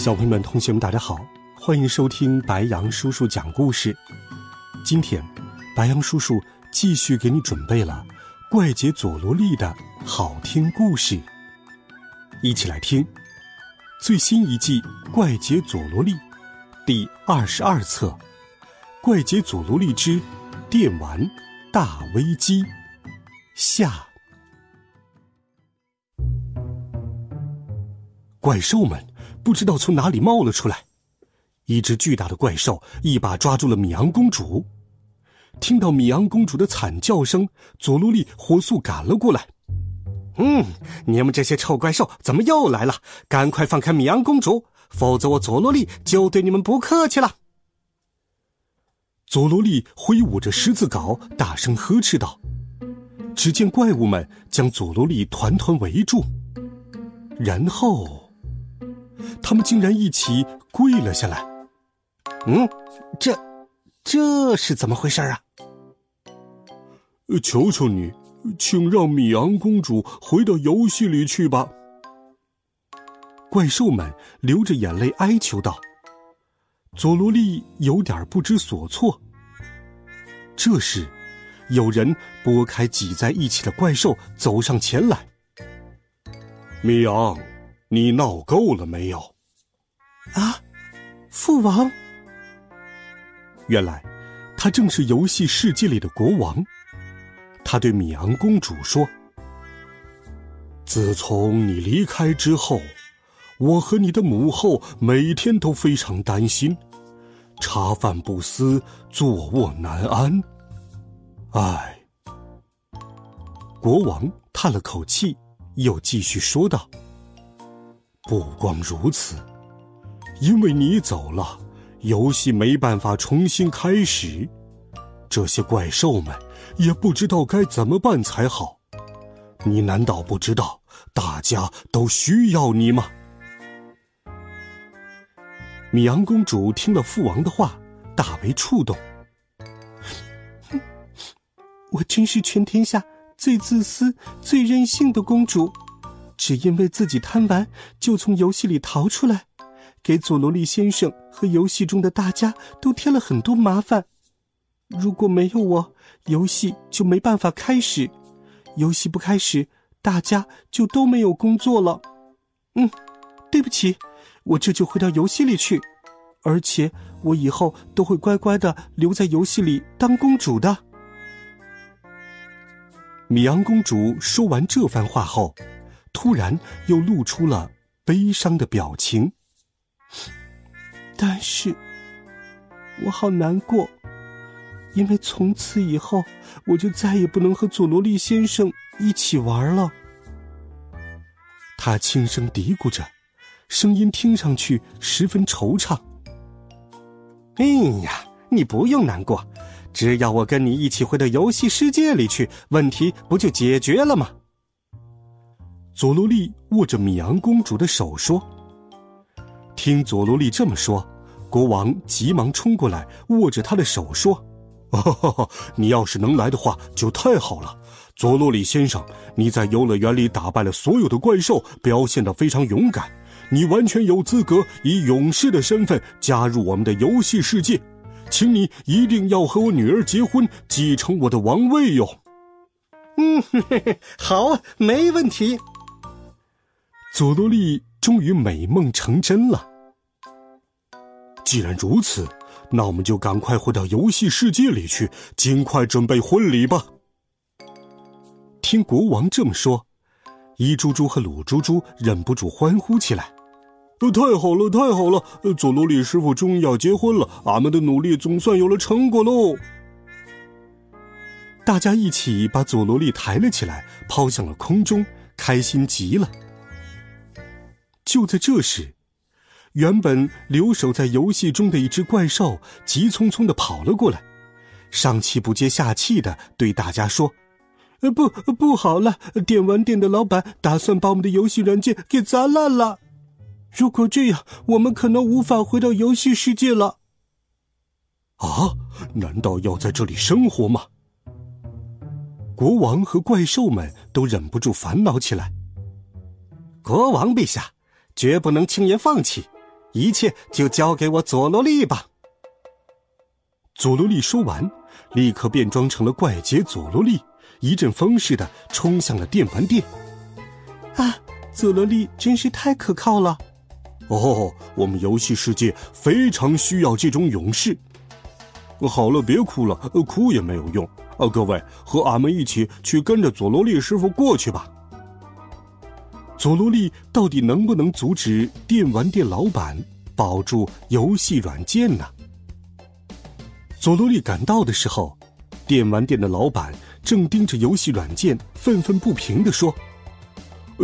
小朋友们、同学们，大家好，欢迎收听白羊叔叔讲故事。今天，白羊叔叔继续给你准备了《怪杰佐罗利》的好听故事，一起来听最新一季《怪杰佐罗利》第二十二册《怪杰佐罗利之电玩大危机》下。怪兽们。不知道从哪里冒了出来，一只巨大的怪兽一把抓住了米昂公主。听到米昂公主的惨叫声，佐罗利火速赶了过来。嗯，你们这些臭怪兽怎么又来了？赶快放开米昂公主，否则我佐罗利就对你们不客气了。佐罗利挥舞着十字镐，大声呵斥道。只见怪物们将佐罗利团团围住，然后。他们竟然一起跪了下来。嗯，这这是怎么回事啊？求求你，请让米昂公主回到游戏里去吧。怪兽们流着眼泪哀求道。佐罗利有点不知所措。这时，有人拨开挤在一起的怪兽，走上前来。米昂。你闹够了没有？啊，父王！原来，他正是游戏世界里的国王。他对米昂公主说：“自从你离开之后，我和你的母后每天都非常担心，茶饭不思，坐卧难安。唉。”国王叹了口气，又继续说道。不光如此，因为你走了，游戏没办法重新开始，这些怪兽们也不知道该怎么办才好。你难道不知道大家都需要你吗？米昂公主听了父王的话，大为触动。哼，我真是全天下最自私、最任性的公主。只因为自己贪玩，就从游戏里逃出来，给佐罗利先生和游戏中的大家都添了很多麻烦。如果没有我，游戏就没办法开始，游戏不开始，大家就都没有工作了。嗯，对不起，我这就回到游戏里去，而且我以后都会乖乖的留在游戏里当公主的。米昂公主说完这番话后。突然又露出了悲伤的表情，但是，我好难过，因为从此以后我就再也不能和佐罗利先生一起玩了。他轻声嘀咕着，声音听上去十分惆怅。哎呀，你不用难过，只要我跟你一起回到游戏世界里去，问题不就解决了吗？佐罗利握着米昂公主的手说：“听佐罗利这么说，国王急忙冲过来，握着他的手说：‘ 你要是能来的话，就太好了。’佐罗利先生，你在游乐园里打败了所有的怪兽，表现得非常勇敢，你完全有资格以勇士的身份加入我们的游戏世界。请你一定要和我女儿结婚，继承我的王位哟。”“嗯，嘿 嘿好，没问题。”佐罗利终于美梦成真了。既然如此，那我们就赶快回到游戏世界里去，尽快准备婚礼吧。听国王这么说，伊猪猪和鲁猪猪忍不住欢呼起来：“呃太好了，太好了！佐罗利师傅终于要结婚了，俺们的努力总算有了成果喽！”大家一起把佐罗利抬了起来，抛向了空中，开心极了。就在这时，原本留守在游戏中的一只怪兽急匆匆的跑了过来，上气不接下气的对大家说：“呃，不，不好了！电玩店的老板打算把我们的游戏软件给砸烂了。如果这样，我们可能无法回到游戏世界了。”啊？难道要在这里生活吗？国王和怪兽们都忍不住烦恼起来。国王陛下，绝不能轻言放弃。一切就交给我佐罗利吧。佐罗利说完，立刻变装成了怪杰佐罗利，一阵风似的冲向了电玩店。啊，佐罗利真是太可靠了！哦，我们游戏世界非常需要这种勇士。好了，别哭了，哭也没有用。啊，各位，和俺们一起去跟着佐罗利师傅过去吧。佐罗利到底能不能阻止电玩店老板保住游戏软件呢？佐罗利赶到的时候，电玩店的老板正盯着游戏软件，愤愤不平地说：“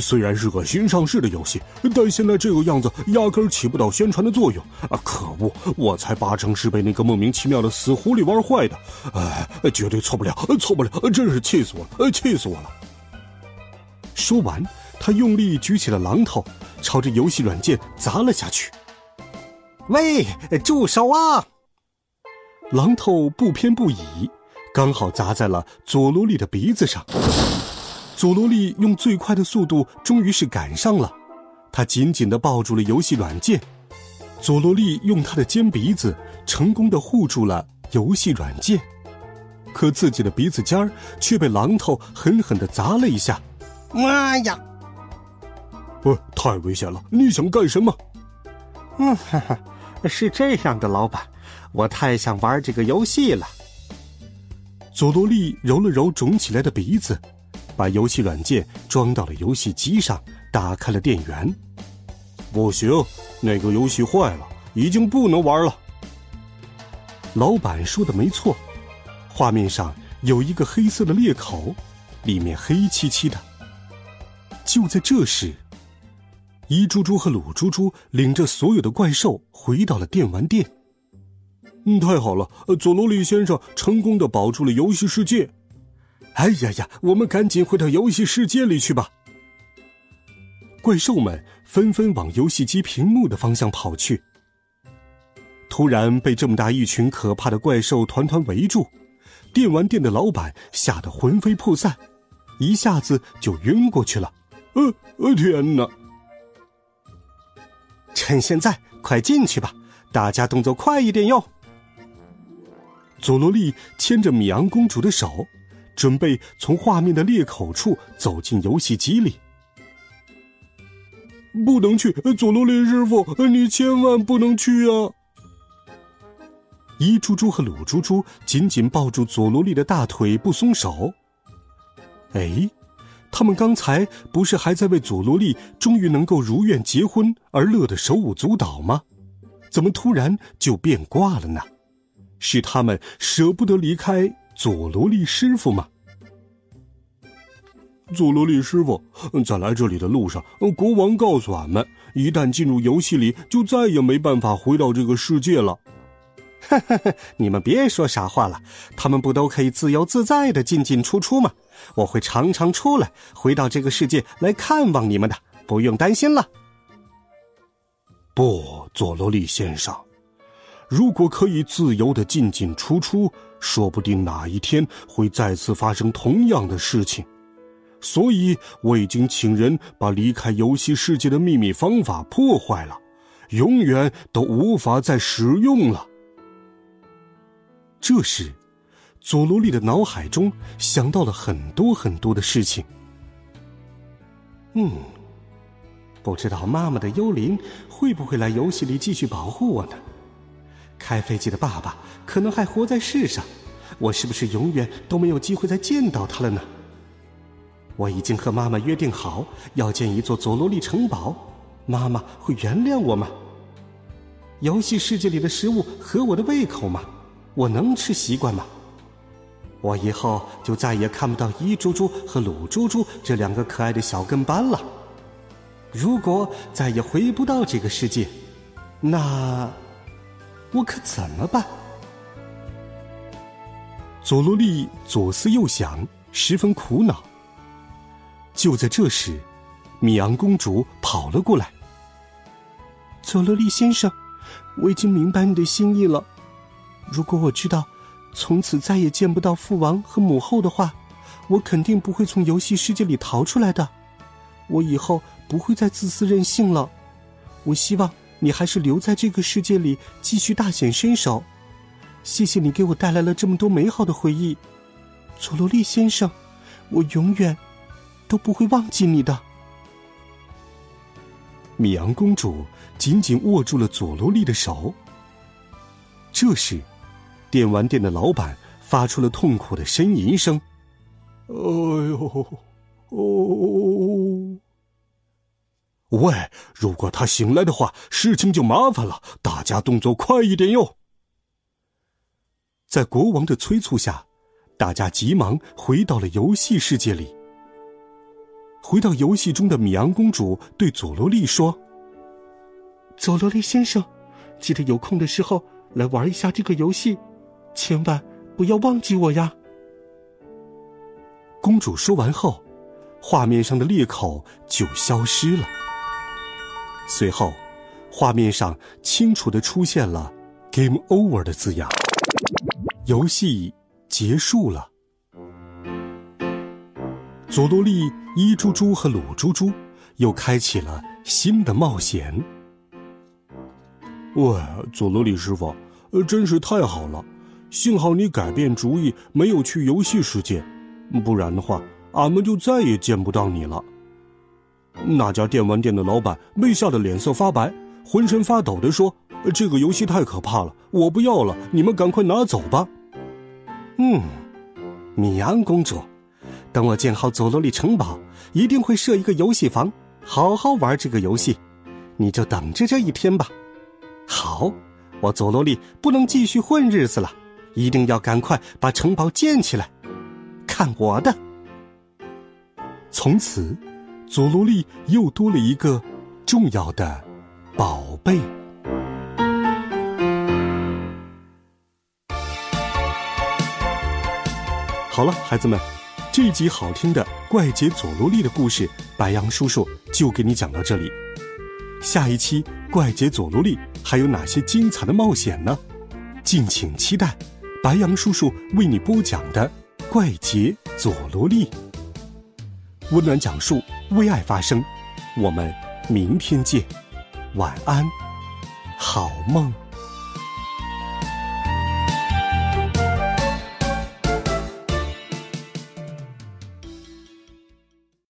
虽然是个新上市的游戏，但现在这个样子压根儿起不到宣传的作用啊！可恶，我猜八成是被那个莫名其妙的死狐狸玩坏的。哎，绝对错不了，错不了！真是气死我了，气死我了！”说完。他用力举起了榔头，朝着游戏软件砸了下去。喂，住手啊！榔头不偏不倚，刚好砸在了佐罗利的鼻子上。佐罗利用最快的速度，终于是赶上了。他紧紧的抱住了游戏软件。佐罗利用他的尖鼻子，成功的护住了游戏软件。可自己的鼻子尖儿却被榔头狠狠的砸了一下。妈呀！不，太危险了！你想干什么？嗯，哈哈，是这样的，老板，我太想玩这个游戏了。佐罗利揉了揉肿起来的鼻子，把游戏软件装到了游戏机上，打开了电源。不行，那个游戏坏了，已经不能玩了。老板说的没错，画面上有一个黑色的裂口，里面黑漆漆的。就在这时。一猪猪和鲁猪猪领着所有的怪兽回到了电玩店。嗯，太好了，佐罗里先生成功的保住了游戏世界。哎呀呀，我们赶紧回到游戏世界里去吧！怪兽们纷纷往游戏机屏幕的方向跑去。突然被这么大一群可怕的怪兽团团围住，电玩店的老板吓得魂飞魄散，一下子就晕过去了。呃呃，天哪！趁现在，快进去吧！大家动作快一点哟。佐罗利牵着米昂公主的手，准备从画面的裂口处走进游戏机里。不能去，佐罗利师傅，你千万不能去啊！一猪猪和鲁猪猪紧紧抱住佐罗利的大腿不松手。哎。他们刚才不是还在为佐罗利终于能够如愿结婚而乐得手舞足蹈吗？怎么突然就变卦了呢？是他们舍不得离开佐罗利师傅吗？佐罗利师傅，在来这里的路上，国王告诉俺们，一旦进入游戏里，就再也没办法回到这个世界了。哈哈哈！你们别说傻话了，他们不都可以自由自在的进进出出吗？我会常常出来，回到这个世界来看望你们的，不用担心了。不，佐罗利先生，如果可以自由的进进出出，说不定哪一天会再次发生同样的事情。所以我已经请人把离开游戏世界的秘密方法破坏了，永远都无法再使用了。这时，佐罗利的脑海中想到了很多很多的事情。嗯，不知道妈妈的幽灵会不会来游戏里继续保护我呢？开飞机的爸爸可能还活在世上，我是不是永远都没有机会再见到他了呢？我已经和妈妈约定好要建一座佐罗利城堡，妈妈会原谅我吗？游戏世界里的食物合我的胃口吗？我能吃习惯吗？我以后就再也看不到一猪猪和鲁猪猪这两个可爱的小跟班了。如果再也回不到这个世界，那我可怎么办？佐罗利左思右想，十分苦恼。就在这时，米昂公主跑了过来。佐罗利先生，我已经明白你的心意了。如果我知道从此再也见不到父王和母后的话，我肯定不会从游戏世界里逃出来的。我以后不会再自私任性了。我希望你还是留在这个世界里，继续大显身手。谢谢你给我带来了这么多美好的回忆，佐罗利先生，我永远都不会忘记你的。米昂公主紧紧握住了佐罗利的手。这时，电玩店的老板发出了痛苦的呻吟声：“哎呦，哦！喂，如果他醒来的话，事情就麻烦了。大家动作快一点哟！”在国王的催促下，大家急忙回到了游戏世界里。回到游戏中的米昂公主对佐罗利说：“佐罗利先生，记得有空的时候来玩一下这个游戏，千万不要忘记我呀。”公主说完后，画面上的裂口就消失了。随后，画面上清楚的出现了 “Game Over” 的字样。游戏结束了，佐罗利、伊猪猪和鲁猪猪又开启了新的冒险。哇，佐罗利师傅，呃，真是太好了！幸好你改变主意，没有去游戏世界，不然的话，俺们就再也见不到你了。那家电玩店的老板被吓得脸色发白，浑身发抖的说。这个游戏太可怕了，我不要了！你们赶快拿走吧。嗯，米安公主，等我建好佐罗利城堡，一定会设一个游戏房，好好玩这个游戏。你就等着这一天吧。好，我佐罗利不能继续混日子了，一定要赶快把城堡建起来。看我的！从此，佐罗利又多了一个重要的宝贝。好了，孩子们，这集好听的怪杰佐罗利的故事，白羊叔叔就给你讲到这里。下一期怪杰佐罗利还有哪些精彩的冒险呢？敬请期待白羊叔叔为你播讲的怪杰佐罗利。温暖讲述，为爱发声。我们明天见，晚安，好梦。